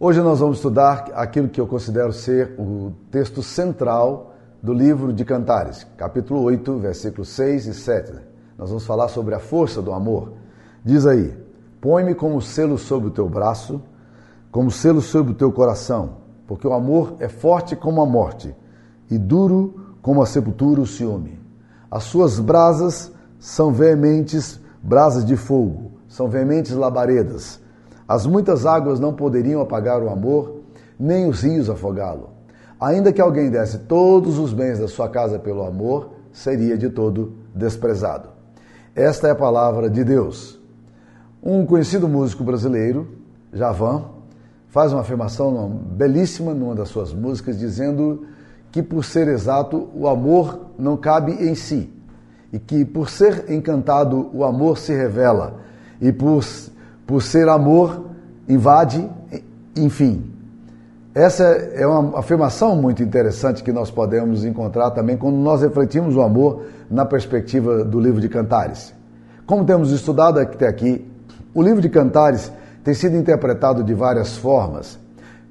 Hoje nós vamos estudar aquilo que eu considero ser o texto central do livro de Cantares, capítulo 8, versículos 6 e 7. Nós vamos falar sobre a força do amor. Diz aí: Põe-me como selo sobre o teu braço, como selo sobre o teu coração, porque o amor é forte como a morte e duro como a sepultura o ciúme. As suas brasas são veementes brasas de fogo, são veementes labaredas. As muitas águas não poderiam apagar o amor, nem os rios afogá-lo. Ainda que alguém desse todos os bens da sua casa pelo amor, seria de todo desprezado. Esta é a palavra de Deus. Um conhecido músico brasileiro, Javan, faz uma afirmação belíssima numa das suas músicas, dizendo que, por ser exato, o amor não cabe em si, e que, por ser encantado, o amor se revela, e por por ser amor, invade, enfim. Essa é uma afirmação muito interessante que nós podemos encontrar também quando nós refletimos o amor na perspectiva do livro de Cantares. Como temos estudado até aqui, o livro de Cantares tem sido interpretado de várias formas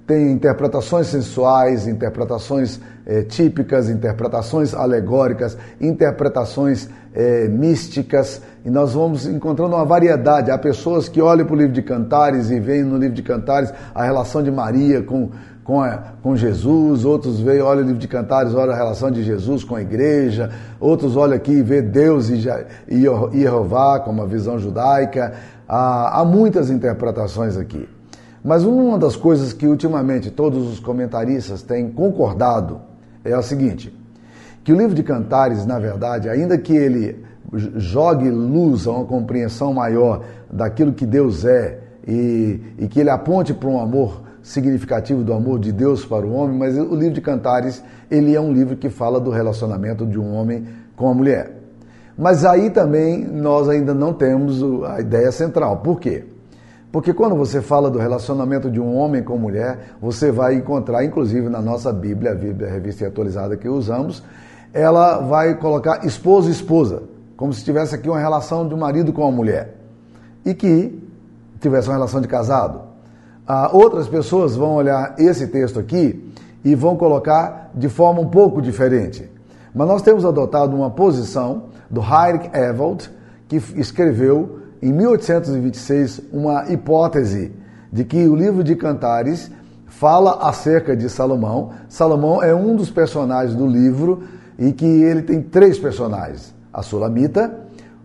tem interpretações sensuais, interpretações é, típicas, interpretações alegóricas, interpretações é, místicas, e nós vamos encontrando uma variedade. Há pessoas que olham para o livro de Cantares e veem no livro de Cantares a relação de Maria com, com, a, com Jesus, outros veem, olham o livro de Cantares, olham a relação de Jesus com a igreja, outros olham aqui e vê Deus e, e Jeová como a visão judaica. Há, há muitas interpretações aqui. Mas uma das coisas que ultimamente todos os comentaristas têm concordado é o seguinte: que o livro de Cantares, na verdade, ainda que ele jogue luz a uma compreensão maior daquilo que Deus é e, e que ele aponte para um amor significativo do amor de Deus para o homem, mas o livro de Cantares ele é um livro que fala do relacionamento de um homem com a mulher. Mas aí também nós ainda não temos a ideia central. Por quê? Porque quando você fala do relacionamento de um homem com mulher, você vai encontrar, inclusive na nossa Bíblia, a Bíblia a revista atualizada que usamos, ela vai colocar esposo e esposa, como se tivesse aqui uma relação de um marido com uma mulher. E que tivesse uma relação de casado. Ah, outras pessoas vão olhar esse texto aqui e vão colocar de forma um pouco diferente. Mas nós temos adotado uma posição do Heinrich Ewald, que escreveu em 1826, uma hipótese de que o livro de Cantares fala acerca de Salomão. Salomão é um dos personagens do livro e que ele tem três personagens: a Sulamita,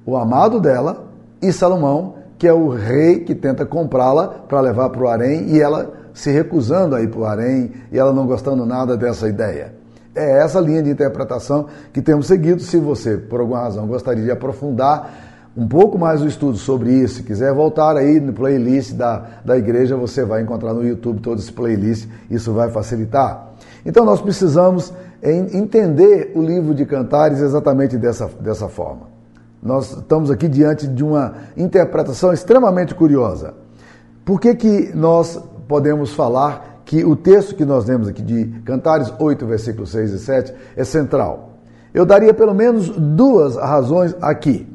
o amado dela e Salomão, que é o rei que tenta comprá-la para levar para o harém e ela se recusando a ir para o harém e ela não gostando nada dessa ideia. É essa linha de interpretação que temos seguido. Se você, por alguma razão, gostaria de aprofundar um pouco mais o estudo sobre isso, se quiser voltar aí no playlist da, da igreja, você vai encontrar no YouTube todo esse playlist, isso vai facilitar. Então nós precisamos entender o livro de Cantares exatamente dessa, dessa forma. Nós estamos aqui diante de uma interpretação extremamente curiosa. Por que, que nós podemos falar que o texto que nós lemos aqui de Cantares 8, versículos 6 e 7 é central? Eu daria pelo menos duas razões aqui.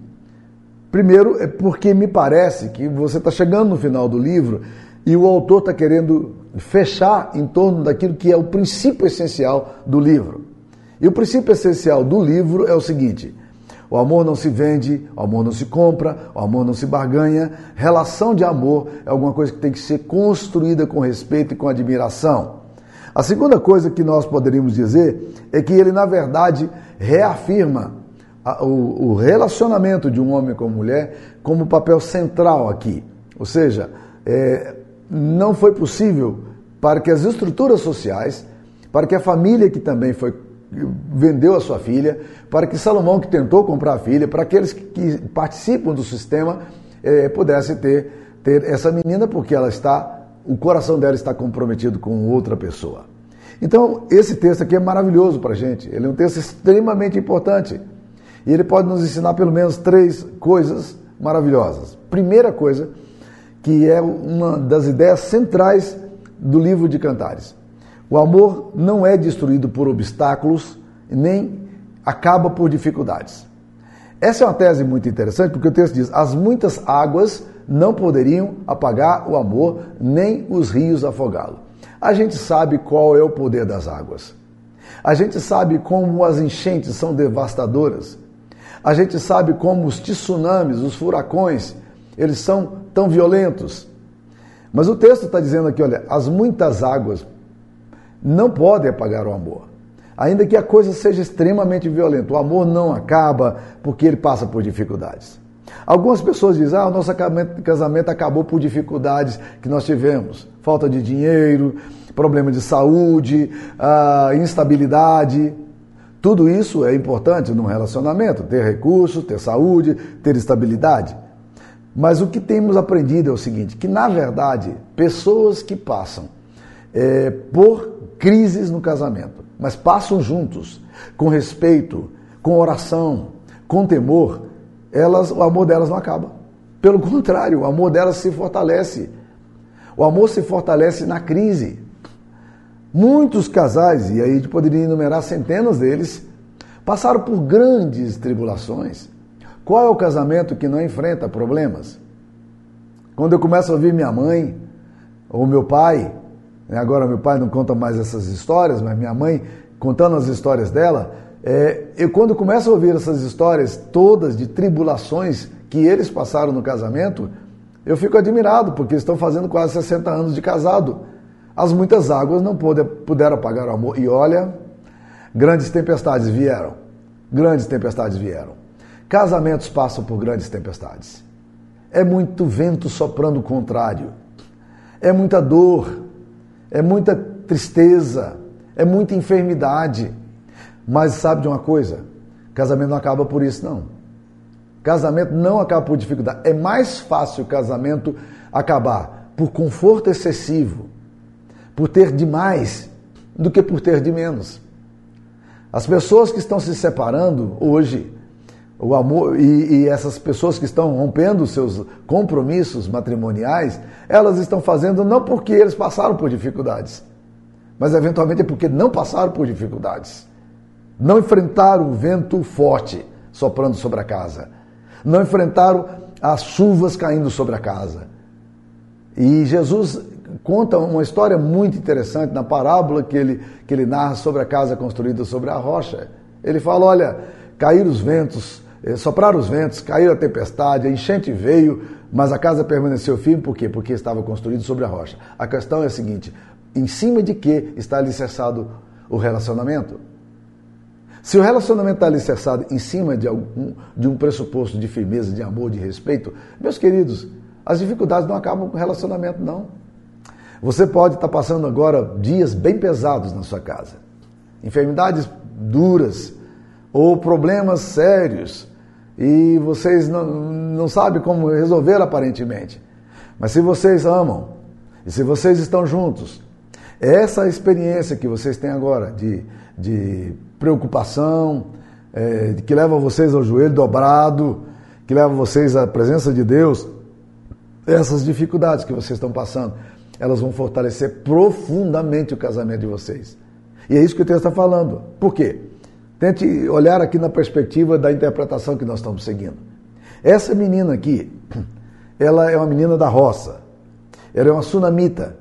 Primeiro, é porque me parece que você está chegando no final do livro e o autor está querendo fechar em torno daquilo que é o princípio essencial do livro. E o princípio essencial do livro é o seguinte: o amor não se vende, o amor não se compra, o amor não se barganha. Relação de amor é alguma coisa que tem que ser construída com respeito e com admiração. A segunda coisa que nós poderíamos dizer é que ele, na verdade, reafirma o, relacionamento de um homem com mulher como papel central aqui. Ou seja, é, não foi possível para que as estruturas sociais, para que a família que também foi vendeu a sua filha, para que Salomão que tentou comprar a filha, para aqueles que participam do sistema é, pudesse ter, ter essa menina porque ela está, o coração dela está comprometido com outra pessoa. Então esse texto aqui é maravilhoso para a gente. Ele é um texto extremamente importante. E ele pode nos ensinar pelo menos três coisas maravilhosas. Primeira coisa, que é uma das ideias centrais do livro de Cantares. O amor não é destruído por obstáculos, nem acaba por dificuldades. Essa é uma tese muito interessante, porque o texto diz: as muitas águas não poderiam apagar o amor, nem os rios afogá-lo. A gente sabe qual é o poder das águas. A gente sabe como as enchentes são devastadoras. A gente sabe como os tsunamis, os furacões, eles são tão violentos. Mas o texto está dizendo aqui, olha, as muitas águas não podem apagar o amor. Ainda que a coisa seja extremamente violenta, o amor não acaba porque ele passa por dificuldades. Algumas pessoas dizem: ah, o nosso casamento acabou por dificuldades que nós tivemos, falta de dinheiro, problema de saúde, ah, instabilidade. Tudo isso é importante num relacionamento: ter recursos, ter saúde, ter estabilidade. Mas o que temos aprendido é o seguinte: que na verdade, pessoas que passam é, por crises no casamento, mas passam juntos, com respeito, com oração, com temor, elas, o amor delas não acaba. Pelo contrário, o amor delas se fortalece. O amor se fortalece na crise. Muitos casais, e aí poderia enumerar centenas deles, passaram por grandes tribulações. Qual é o casamento que não enfrenta problemas? Quando eu começo a ouvir minha mãe ou meu pai, né, agora meu pai não conta mais essas histórias, mas minha mãe contando as histórias dela, é, eu quando começo a ouvir essas histórias todas de tribulações que eles passaram no casamento, eu fico admirado, porque estão fazendo quase 60 anos de casado. As muitas águas não puderam apagar o amor. E olha, grandes tempestades vieram. Grandes tempestades vieram. Casamentos passam por grandes tempestades. É muito vento soprando o contrário. É muita dor. É muita tristeza. É muita enfermidade. Mas sabe de uma coisa? Casamento não acaba por isso, não. Casamento não acaba por dificuldade. É mais fácil o casamento acabar por conforto excessivo, por ter demais, do que por ter de menos. As pessoas que estão se separando hoje, o amor e, e, essas pessoas que estão rompendo seus compromissos matrimoniais, elas estão fazendo não porque eles passaram por dificuldades, mas eventualmente é porque não passaram por dificuldades. Não enfrentaram o vento forte soprando sobre a casa. Não enfrentaram as chuvas caindo sobre a casa. E Jesus conta uma história muito interessante na parábola que ele, que ele narra sobre a casa construída sobre a rocha. Ele fala: olha, caíram os ventos, eh, sopraram os ventos, caiu a tempestade, a enchente veio, mas a casa permaneceu firme, por quê? Porque estava construído sobre a rocha. A questão é a seguinte: em cima de que está alicerçado o relacionamento? Se o relacionamento está alicerçado em cima de, algum, de um pressuposto de firmeza, de amor, de respeito, meus queridos, as dificuldades não acabam com o relacionamento, não. Você pode estar passando agora dias bem pesados na sua casa, enfermidades duras ou problemas sérios e vocês não, não sabem como resolver aparentemente. Mas se vocês amam e se vocês estão juntos, essa experiência que vocês têm agora de, de preocupação, é, que leva vocês ao joelho dobrado, que leva vocês à presença de Deus, essas dificuldades que vocês estão passando, elas vão fortalecer profundamente o casamento de vocês. E é isso que o texto está falando. Por quê? Tente olhar aqui na perspectiva da interpretação que nós estamos seguindo. Essa menina aqui, ela é uma menina da roça. Ela é uma sunamita.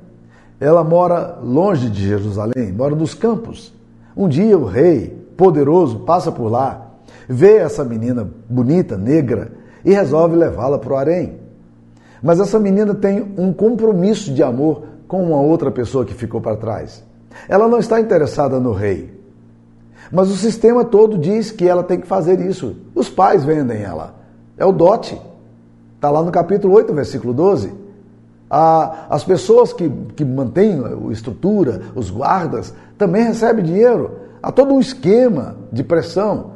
Ela mora longe de Jerusalém, mora nos campos. Um dia o rei, poderoso, passa por lá, vê essa menina bonita, negra, e resolve levá-la para o harém. Mas essa menina tem um compromisso de amor com uma outra pessoa que ficou para trás. Ela não está interessada no rei. Mas o sistema todo diz que ela tem que fazer isso. Os pais vendem ela. É o dote. Está lá no capítulo 8, versículo 12. as pessoas que, que mantêm a estrutura, os guardas, também recebe dinheiro. Há todo um esquema de pressão.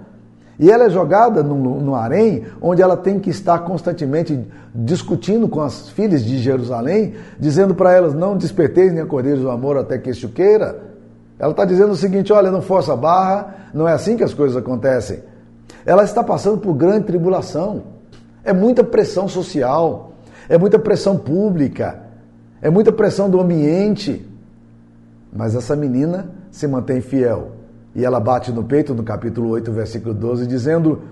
E ela é jogada no, no harém, onde ela tem que estar constantemente discutindo com as filhas de Jerusalém, dizendo para elas: não desperteis nem acordeiros o amor até que este queira. Ela está dizendo o seguinte: olha, não força a barra, não é assim que as coisas acontecem. Ela está passando por grande tribulação. É muita pressão social, é muita pressão pública, é muita pressão do ambiente. Mas essa menina se mantém fiel. E ela bate no peito, no capítulo 8, versículo 12, dizendo: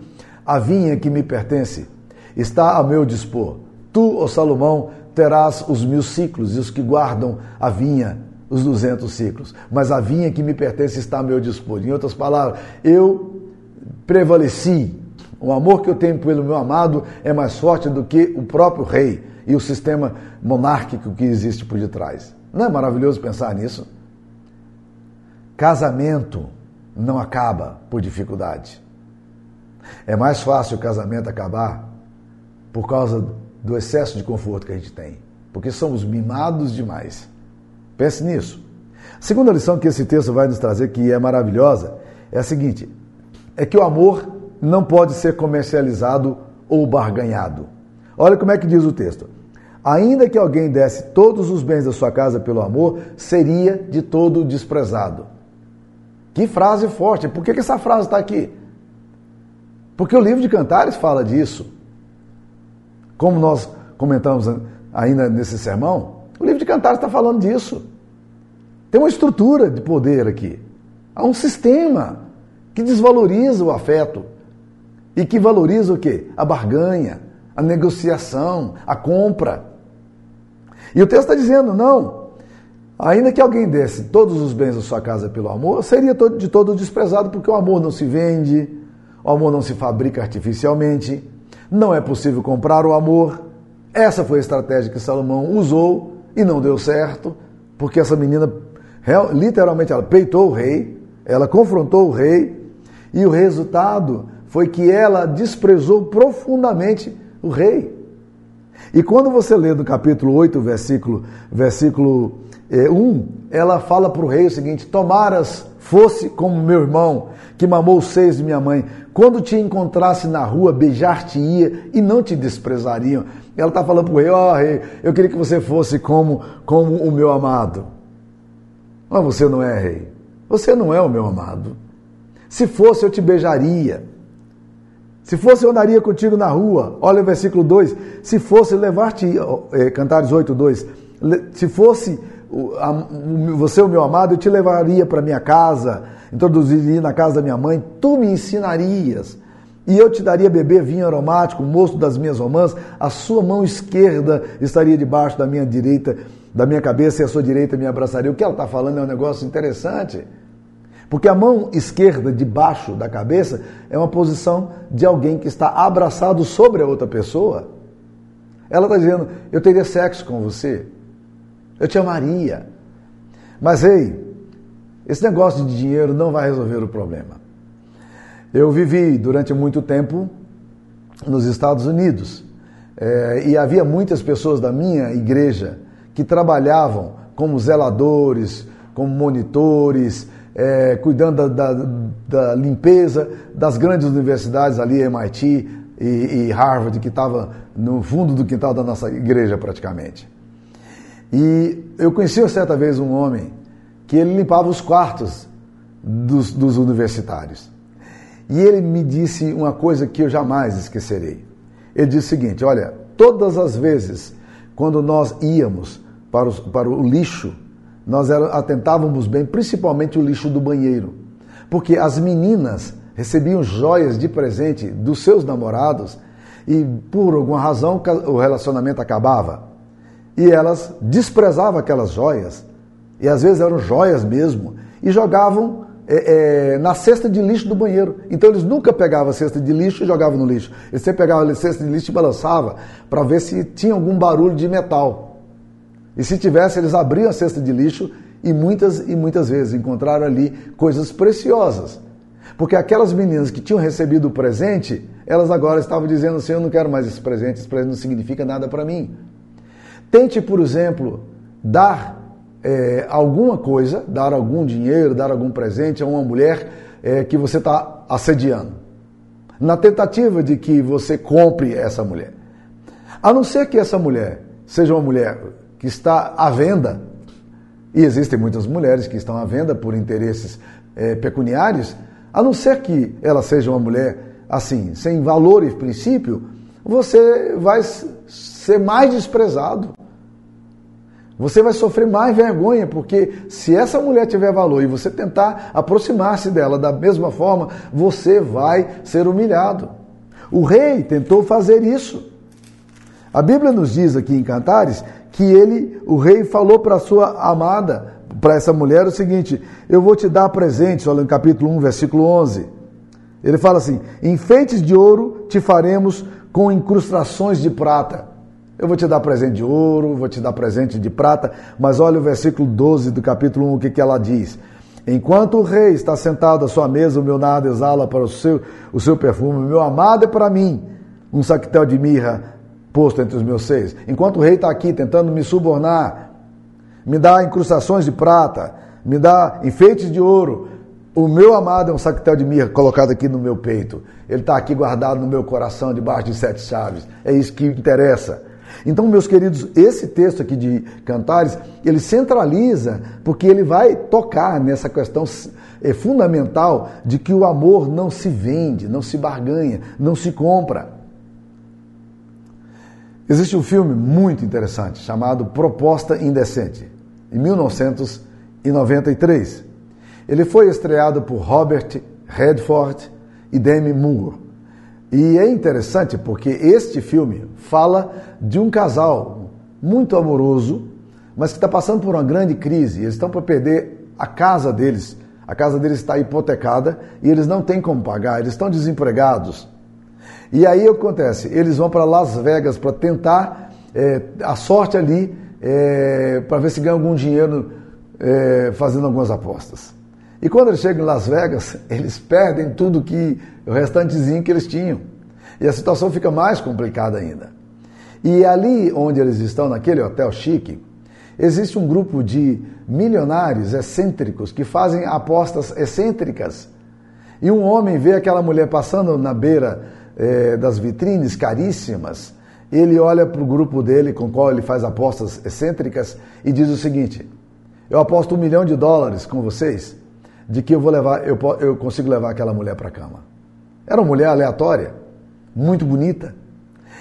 A vinha que me pertence está a meu dispor. Tu, ó Salomão, terás os mil ciclos e os que guardam a vinha, os duzentos ciclos. Mas a vinha que me pertence está a meu dispor. Em outras palavras, eu prevaleci. O amor que eu tenho pelo meu amado é mais forte do que o próprio rei e o sistema monárquico que existe por detrás. Não é maravilhoso pensar nisso? Casamento não acaba por dificuldade. É mais fácil o casamento acabar por causa do excesso de conforto que a gente tem, porque somos mimados demais. Pense nisso. A segunda lição que esse texto vai nos trazer, que é maravilhosa, é a seguinte: é que o amor não pode ser comercializado ou barganhado. Olha como é que diz o texto. Ainda que alguém desse todos os bens da sua casa pelo amor, seria de todo desprezado. Que frase forte! Por que, que essa frase está aqui? Porque o livro de Cantares fala disso. Como nós comentamos ainda nesse sermão, o livro de Cantares está falando disso. Tem uma estrutura de poder aqui. Há um sistema que desvaloriza o afeto e que valoriza o quê? A barganha, a negociação, a compra. E o texto está dizendo, não, ainda que alguém desse todos os bens da sua casa pelo amor, seria de todo desprezado, porque o amor não se vende, o amor não se fabrica artificialmente, não é possível comprar o amor. Essa foi a estratégia que Salomão usou e não deu certo, porque essa menina literalmente ela peitou o rei, ela confrontou o rei, e o resultado foi que ela desprezou profundamente o rei. E quando você lê no capítulo 8, versículo, versículo 1, ela fala para o rei o seguinte: Tomaras fosse como meu irmão, que mamou os seios de minha mãe, quando te encontrasse na rua, beijar-te-ia e não te desprezariam. Ela está falando para o rei: Ó oh, rei, eu queria que você fosse como, como o meu amado. Mas você não é rei. Você não é o meu amado. Se fosse, eu te beijaria. Se fosse, eu andaria contigo na rua. Olha o versículo 2. Se fosse levar-te, é, Cantares 8, 2. Se fosse você, o meu amado, eu te levaria para minha casa, introduziria na casa da minha mãe, tu me ensinarias. E eu te daria beber vinho aromático, moço das minhas romãs, a sua mão esquerda estaria debaixo da minha direita, da minha cabeça, e a sua direita me abraçaria. O que ela está falando é um negócio interessante. Porque a mão esquerda debaixo da cabeça é uma posição de alguém que está abraçado sobre a outra pessoa. Ela está dizendo: Eu teria sexo com você, eu te amaria. Mas ei, esse negócio de dinheiro não vai resolver o problema. Eu vivi durante muito tempo nos Estados Unidos é, e havia muitas pessoas da minha igreja que trabalhavam como zeladores, como monitores, é, cuidando da, da, da, limpeza das grandes universidades ali, MIT e, e Harvard, que estava no fundo do quintal da nossa igreja praticamente. E eu conheci certa vez um homem que ele limpava os quartos dos, dos universitários. E ele me disse uma coisa que eu jamais esquecerei. Ele disse o seguinte: olha, todas as vezes quando nós íamos para, os, para o lixo nós atentávamos bem, principalmente o lixo do banheiro. Porque as meninas recebiam joias de presente dos seus namorados e, por alguma razão, o relacionamento acabava. E elas desprezavam aquelas joias, e às vezes eram joias mesmo, e jogavam é, é, na cesta de lixo do banheiro. Então eles nunca pegavam a cesta de lixo e jogavam no lixo. Eles sempre pegavam a cesta de lixo e balançavam para ver se tinha algum barulho de metal. E se tivesse, eles abriam a cesta de lixo e muitas e muitas vezes encontraram ali coisas preciosas. Porque aquelas meninas que tinham recebido o presente, elas agora estavam dizendo assim: Eu não quero mais esse presente, esse presente não significa nada para mim. Tente, por exemplo, dar é, alguma coisa, dar algum dinheiro, dar algum presente a uma mulher é, que você está assediando, na tentativa de que você compre essa mulher. A não ser que essa mulher seja uma mulher que está à venda, e existem muitas mulheres que estão à venda por interesses é, pecuniários, a não ser que ela seja uma mulher assim, sem valor e princípio, você vai ser mais desprezado. Você vai sofrer mais vergonha, porque se essa mulher tiver valor e você tentar aproximar-se dela da mesma forma, você vai ser humilhado. O rei tentou fazer isso. A Bíblia nos diz aqui em Cantares que ele, o rei, falou para sua amada, para essa mulher, o seguinte: Eu vou te dar presentes, olha no capítulo 1, versículo 11. Ele fala assim: Enfeites de ouro te faremos com incrustações de prata. Eu vou te dar presente de ouro, vou te dar presente de prata, mas olha o versículo 12 do capítulo 1, o que, que ela diz. Enquanto o rei está sentado à sua mesa, o meu nada exala para o seu, o seu perfume, o meu amado é para mim um saquetel de mirra posto entre os meus seios. Enquanto o rei está aqui tentando me subornar, me dá incrustações de prata, me dá enfeites de ouro, o meu amado é um saquetel de mirra colocado aqui no meu peito. Ele está aqui guardado no meu coração, debaixo de sete chaves. É isso que interessa. Então, meus queridos, esse texto aqui de Cantares, ele centraliza, porque ele vai tocar nessa questão é, fundamental de que o amor não se vende, não se barganha, não se compra. Existe um filme muito interessante chamado Proposta Indecente, em 1993. Ele foi estreado por Robert Redford e Demi Moore. E é interessante porque este filme fala de um casal muito amoroso, mas que está passando por uma grande crise. Eles estão para perder a casa deles. A casa deles está hipotecada e eles não têm como pagar, eles estão desempregados. E aí acontece? Eles vão para Las Vegas para tentar é, a sorte ali é, para ver se ganham algum dinheiro é, fazendo algumas apostas. E quando eles chegam em Las Vegas, eles perdem tudo que o restantezinho que eles tinham. E a situação fica mais complicada ainda. E ali onde eles estão, naquele hotel chique, existe um grupo de milionários excêntricos que fazem apostas excêntricas. E um homem vê aquela mulher passando na beira eh, das vitrines caríssimas. Ele olha para o grupo dele, com o qual ele faz apostas excêntricas, e diz o seguinte: Eu aposto um milhão de dólares com vocês de que eu vou levar, eu, eu consigo levar aquela mulher para a cama. Era uma mulher aleatória, muito bonita.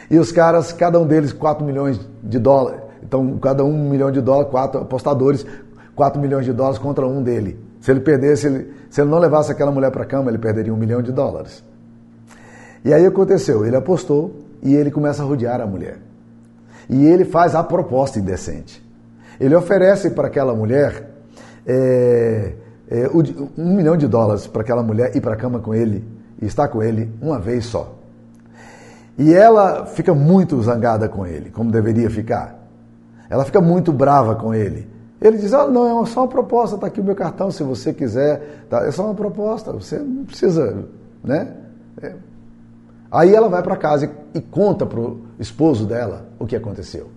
E os caras, cada um deles, 4 milhões de dólares. Então, cada um, milhão de dólares, quatro apostadores, 4 milhões de dólares contra um dele. Se ele perdesse, ele, se ele não levasse aquela mulher para a cama, ele perderia um milhão de dólares. E aí aconteceu, ele apostou e ele começa a rodear a mulher. E ele faz a proposta indecente. Ele oferece para aquela mulher é, é, um milhão de dólares para aquela mulher ir para a cama com ele e estar com ele uma vez só. E ela fica muito zangada com ele, como deveria ficar. Ela fica muito brava com ele. Ele diz: ah, não, é só uma proposta, está aqui o meu cartão, se você quiser. Tá, é só uma proposta, você não precisa. Né? É. Aí ela vai para casa e, e conta para o esposo dela o que aconteceu.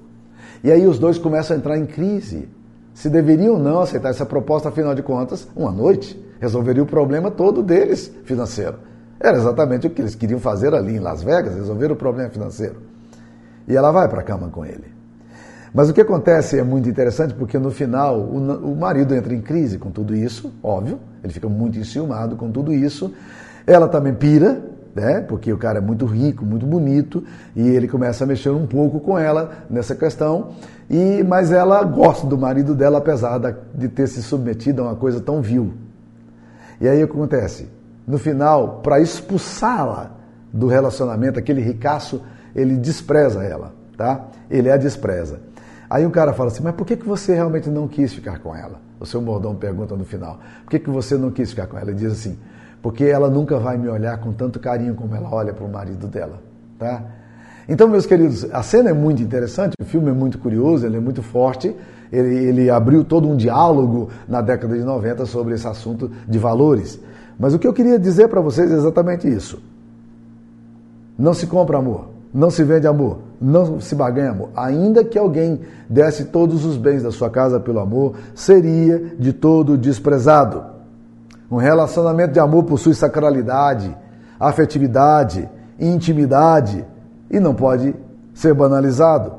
E aí os dois começam a entrar em crise se deveriam ou não aceitar essa proposta, afinal de contas, uma noite resolveria o problema todo deles financeiro. Era exatamente o que eles queriam fazer ali em Las Vegas, resolver o problema financeiro. E ela vai para a cama com ele. Mas o que acontece é muito interessante porque no final o, o marido entra em crise com tudo isso, óbvio, ele fica muito enciumado com tudo isso. Ela também pira, né? Porque o cara é muito rico, muito bonito, e ele começa a mexer um pouco com ela nessa questão. E mas ela gosta do marido dela apesar de ter se submetido a uma coisa tão vil. E aí o que acontece? No final, para expulsá-la do relacionamento, aquele ricaço, ele despreza ela, tá? Ele a despreza. Aí o cara fala assim, mas por que, que você realmente não quis ficar com ela? O seu mordom pergunta no final, por que, que você não quis ficar com ela? Ele diz assim, porque ela nunca vai me olhar com tanto carinho como ela olha para o marido dela, tá? Então, meus queridos, a cena é muito interessante, o filme é muito curioso, ele é muito forte, ele, ele abriu todo um diálogo na década de 90 sobre esse assunto de valores. Mas o que eu queria dizer para vocês é exatamente isso. Não se compra amor, não se vende amor, não se baganha amor. Ainda que alguém desse todos os bens da sua casa pelo amor, seria de todo desprezado. Um relacionamento de amor possui sacralidade, afetividade, intimidade e não pode ser banalizado.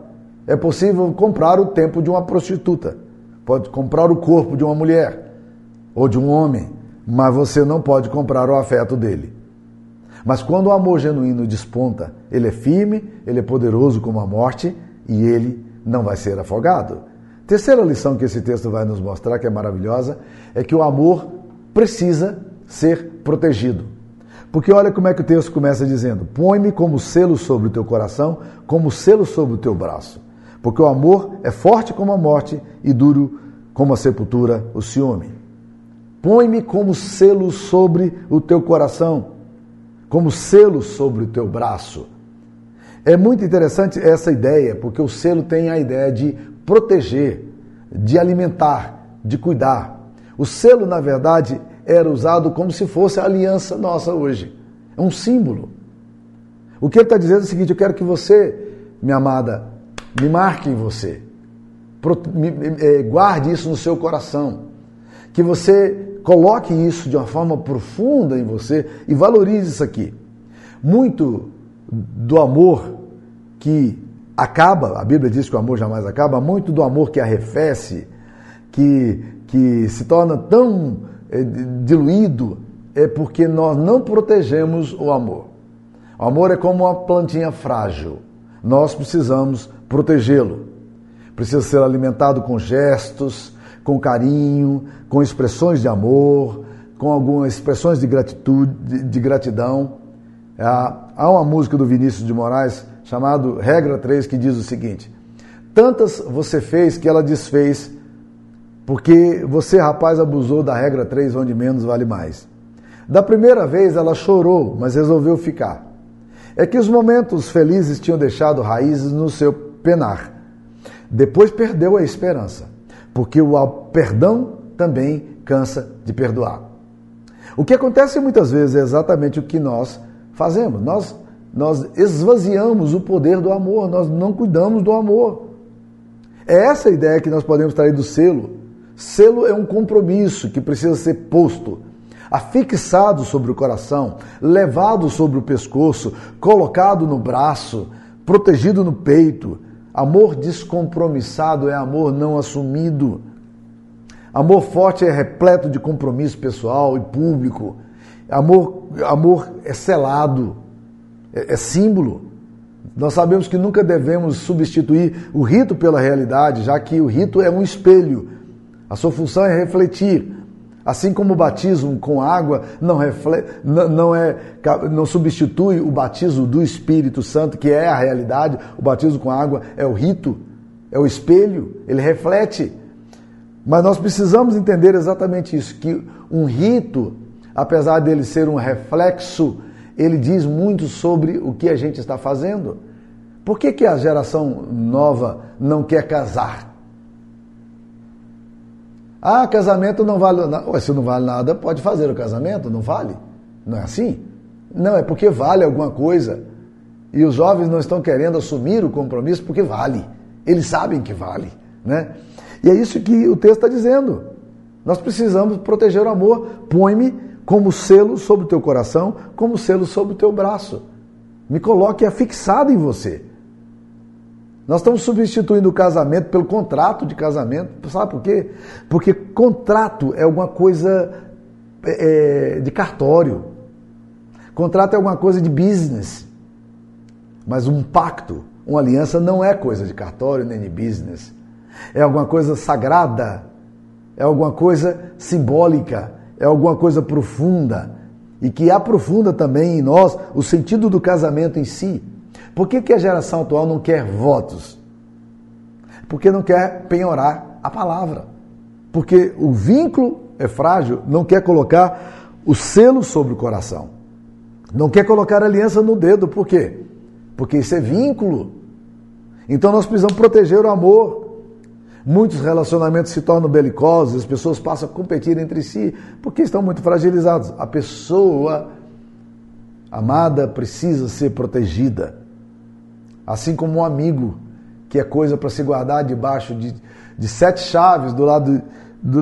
É possível comprar o tempo de uma prostituta, pode comprar o corpo de uma mulher ou de um homem, mas você não pode comprar o afeto dele. Mas quando o amor genuíno desponta, ele é firme, ele é poderoso como a morte e ele não vai ser afogado. Terceira lição que esse texto vai nos mostrar, que é maravilhosa, é que o amor precisa ser protegido. Porque olha como é que o texto começa dizendo: Põe-me como selo sobre o teu coração, como selo sobre o teu braço. Porque o amor é forte como a morte e duro como a sepultura, o ciúme. Põe-me como selo sobre o teu coração, como selo sobre o teu braço. É muito interessante essa ideia, porque o selo tem a ideia de proteger, de alimentar, de cuidar. O selo, na verdade, era usado como se fosse a aliança nossa hoje. É um símbolo. O que ele está dizendo é o seguinte: eu quero que você, minha amada, me marque em você. É, guarde isso no seu coração. Que você coloque isso de uma forma profunda em você e valorize isso aqui. Muito do amor que acaba, a Bíblia diz que o amor jamais acaba, muito do amor que arrefece, que, que se torna tão diluído, é porque nós não protegemos o amor. O amor é como uma plantinha frágil. Nós precisamos protegê-lo. Precisa ser alimentado com gestos, com carinho, com expressões de amor, com algumas expressões de gratitude, de, gratidão. Há uma música do Vinícius de Moraes chamado Regra 3 que diz o seguinte: Tantas você fez que ela desfez, porque você, rapaz, abusou da regra 3, onde menos vale mais. Da primeira vez ela chorou, mas resolveu ficar. É que os momentos felizes tinham deixado raízes no seu penar. Depois perdeu a esperança, porque o perdão também cansa de perdoar. O que acontece muitas vezes é exatamente o que nós fazemos. Nós, nós esvaziamos o poder do amor, nós não cuidamos do amor. É essa a ideia que nós podemos trair do selo. Selo é um compromisso que precisa ser posto, afixado sobre o coração, levado sobre o pescoço, colocado no braço, protegido no peito. Amor descompromissado é amor não assumido. Amor forte é repleto de compromisso pessoal e público. Amor, amor é selado, é, é símbolo. Nós sabemos que nunca devemos substituir o rito pela realidade, já que o rito é um espelho. A sua função é refletir. Assim como o batismo com água não, reflete, não, não, é, não substitui o batismo do Espírito Santo, que é a realidade, o batismo com água é o rito, é o espelho, ele reflete. Mas nós precisamos entender exatamente isso, que um rito, apesar dele ser um reflexo, ele diz muito sobre o que a gente está fazendo. Por que, que a geração nova não quer casar? Ah, casamento não vale nada. Se não vale nada, pode fazer o casamento, não vale? Não é assim? Não, é porque vale alguma coisa. E os jovens não estão querendo assumir o compromisso porque vale. Eles sabem que vale. Né? E é isso que o texto está dizendo. Nós precisamos proteger o amor. Põe-me como selo sobre o teu coração, como selo sobre o teu braço. Me coloque afixado em você. Nós estamos substituindo o casamento pelo contrato de casamento. Sabe por quê? Porque contrato é alguma coisa é, de cartório. Contrato é alguma coisa de business. Mas um pacto, uma aliança não é coisa de cartório nem de business. É alguma coisa sagrada, é alguma coisa simbólica, é alguma coisa profunda e que aprofunda também em nós o sentido do casamento em si. Por que, que a geração atual não quer votos? Porque não quer penhorar a palavra. Porque o vínculo é frágil, não quer colocar o selo sobre o coração. Não quer colocar aliança no dedo. Por quê? Porque isso é vínculo. Então nós precisamos proteger o amor. Muitos relacionamentos se tornam belicosos, as pessoas passam a competir entre si porque estão muito fragilizados. A pessoa amada precisa ser protegida. Assim como um amigo, que é coisa para se guardar debaixo de, de sete chaves do lado do,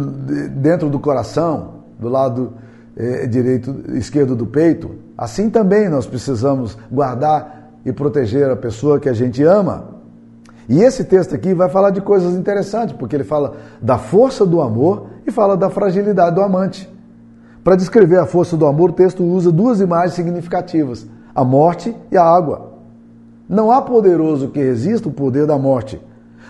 dentro do coração, do lado eh, direito, esquerdo do peito. Assim também nós precisamos guardar e proteger a pessoa que a gente ama. E esse texto aqui vai falar de coisas interessantes, porque ele fala da força do amor e fala da fragilidade do amante. Para descrever a força do amor, o texto usa duas imagens significativas: a morte e a água. Não há poderoso que resista o poder da morte.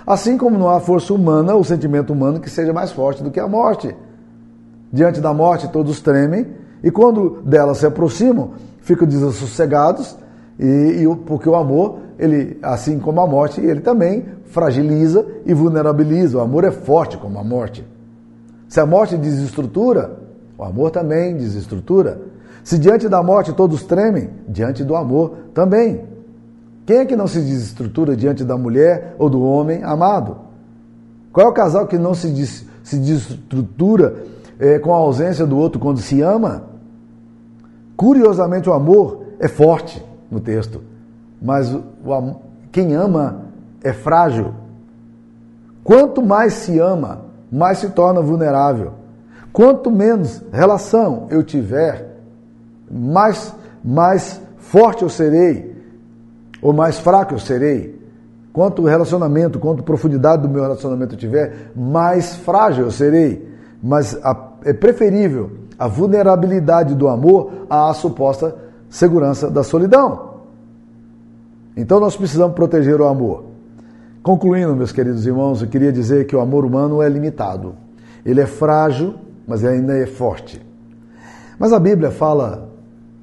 Assim como não há força humana ou sentimento humano que seja mais forte do que a morte. Diante da morte, todos tremem, E quando delas se aproximam, ficam desassossegados, e, e, porque o amor, ele, assim como a morte, ele também fragiliza e vulnerabiliza. O amor é forte como a morte. Se a morte desestrutura, o amor também desestrutura. Se diante da morte todos tremem, diante do amor também. Quem é que não se desestrutura diante da mulher ou do homem amado? Qual é o casal que não se, des, se desestrutura é, com a ausência do outro quando se ama? Curiosamente, o amor é forte no texto, mas o, o, quem ama é frágil. Quanto mais se ama, mais se torna vulnerável. Quanto menos relação eu tiver, mais, mais forte eu serei, ou mais fraco eu serei. Quanto relacionamento, quanto profundidade do meu relacionamento eu tiver, mais frágil eu serei. Mas a, é preferível a vulnerabilidade do amor à suposta segurança da solidão. Então nós precisamos proteger o amor. Concluindo, meus queridos irmãos, eu queria dizer que o amor humano é limitado. Ele é frágil, mas ainda é forte. Mas a Bíblia fala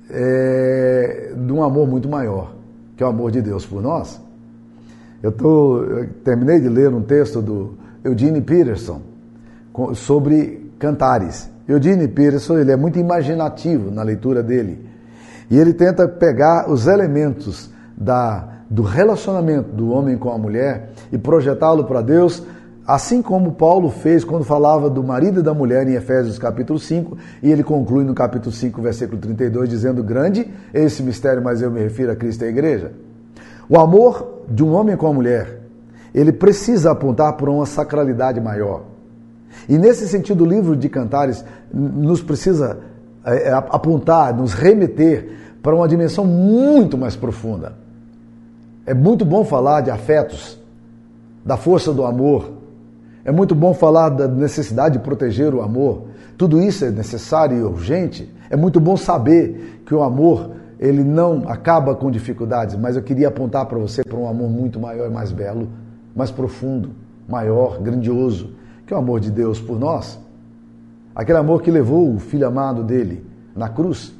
é, de um amor muito maior, que é o amor de Deus por nós. Eu, tô, eu terminei de ler um texto do Eugene Peterson sobre cantares. Eugene Peterson ele é muito imaginativo na leitura dele. E ele tenta pegar os elementos da, do relacionamento do homem com a mulher e projetá-lo para Deus, assim como Paulo fez quando falava do marido e da mulher em Efésios capítulo 5, e ele conclui no capítulo 5, versículo 32, dizendo: Grande é esse mistério, mas eu me refiro a Cristo e a igreja. O amor de um homem com a mulher, ele precisa apontar para uma sacralidade maior. E nesse sentido, o livro de Cantares nos precisa é, apontar, nos remeter para uma dimensão muito mais profunda. É muito bom falar de afetos, da força do amor. É muito bom falar da necessidade de proteger o amor. Tudo isso é necessário e urgente. É muito bom saber que o amor ele não acaba com dificuldades, mas eu queria apontar para você para um amor muito maior e mais belo, mais profundo, maior, grandioso, que é o amor de Deus por nós. Aquele amor que levou o filho amado dele na cruz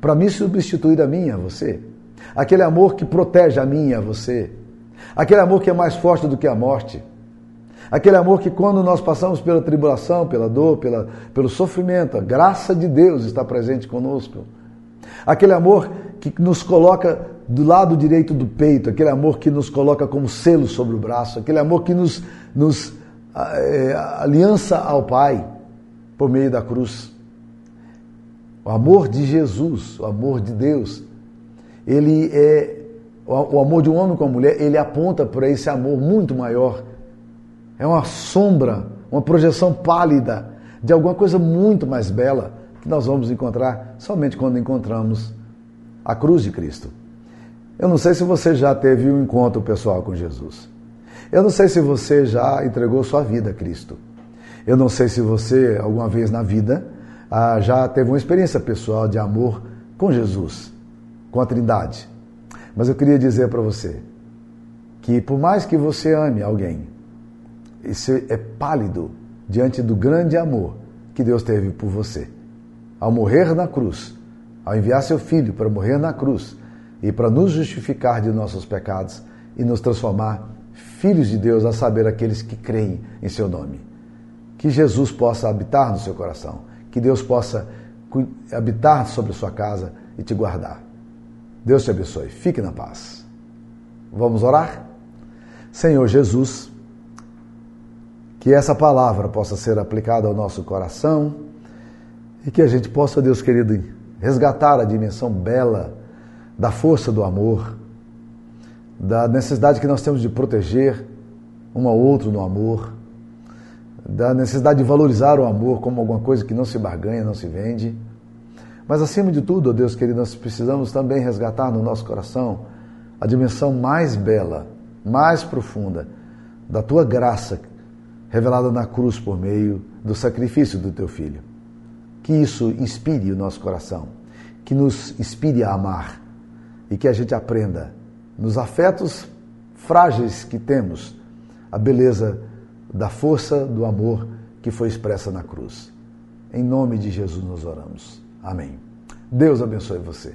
para me substituir a mim e a você aquele amor que protege a mim e a você, aquele amor que é mais forte do que a morte, aquele amor que quando nós passamos pela tribulação, pela dor, pela, pelo sofrimento, a graça de Deus está presente conosco, aquele amor que nos coloca do lado direito do peito, aquele amor que nos coloca como selo sobre o braço, aquele amor que nos, nos é, aliança ao Pai por meio da cruz. O amor de Jesus, o amor de Deus, ele é o amor de um homem com a mulher, ele aponta para esse amor muito maior. É uma sombra, uma projeção pálida de alguma coisa muito mais bela que nós vamos encontrar somente quando encontramos a cruz de Cristo. Eu não sei se você já teve um encontro pessoal com Jesus. Eu não sei se você já entregou sua vida a Cristo. Eu não sei se você, alguma vez na vida, ah, já teve uma experiência pessoal de amor com Jesus com a Trindade. Mas eu queria dizer para você que por mais que você ame alguém, isso é pálido diante do grande amor que Deus teve por você. Ao morrer na cruz, ao enviar seu filho para morrer na cruz e para nos justificar de nossos pecados e nos transformar filhos de Deus, a saber, aqueles que creem em seu nome. Que Jesus possa habitar no seu coração, que Deus possa habitar sobre a sua casa e te guardar. Deus te abençoe. Fique na paz. Vamos orar? Senhor Jesus, que essa palavra possa ser aplicada ao nosso coração e que a gente possa, Deus querido, resgatar a dimensão bela da força do amor, da necessidade que nós temos de proteger um ao outro no amor, da necessidade de valorizar o amor como alguma coisa que não se barganha, não se vende. Mas acima de tudo, Deus querido, nós precisamos também resgatar no nosso coração a dimensão mais bela, mais profunda da tua graça revelada na cruz por meio do sacrifício do teu filho. Que isso inspire o nosso coração, que nos inspire a amar e que a gente aprenda nos afetos frágeis que temos a beleza da força do amor que foi expressa na cruz. Em nome de Jesus nos oramos. Amém. Deus abençoe você.